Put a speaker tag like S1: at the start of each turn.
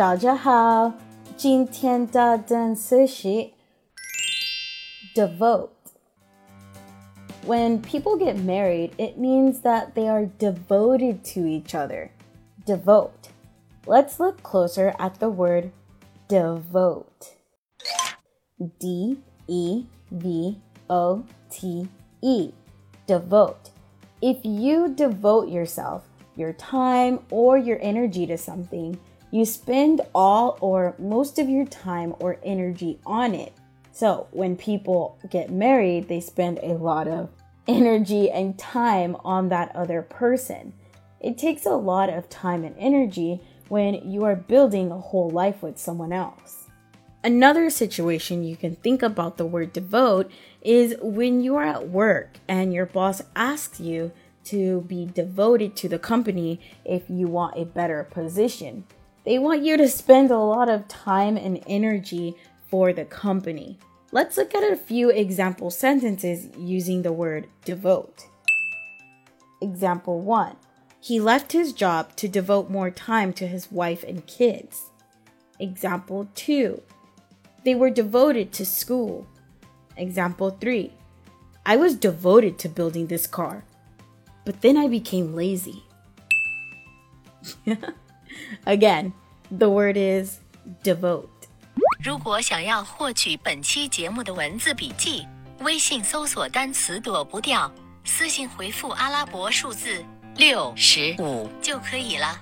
S1: 大家好，今天的单词是 devote. When people get married, it means that they are devoted to each other. Devote. Let's look closer at the word devote. D E V O T E. Devote. If you devote yourself, your time, or your energy to something, you spend all or most of your time or energy on it. So, when people get married, they spend a lot of energy and time on that other person. It takes a lot of time and energy when you are building a whole life with someone else. Another situation you can think about the word devote is when you are at work and your boss asks you to be devoted to the company if you want a better position. They want you to spend a lot of time and energy for the company. Let's look at a few example sentences using the word devote. Example 1 He left his job to devote more time to his wife and kids. Example 2 They were devoted to school. Example 3 I was devoted to building this car, but then I became lazy. Again, the word is devote.
S2: 如果想要获取本期节目的文字笔记，微信搜索单词躲不掉，私信回复阿拉伯数字六十五就可以了。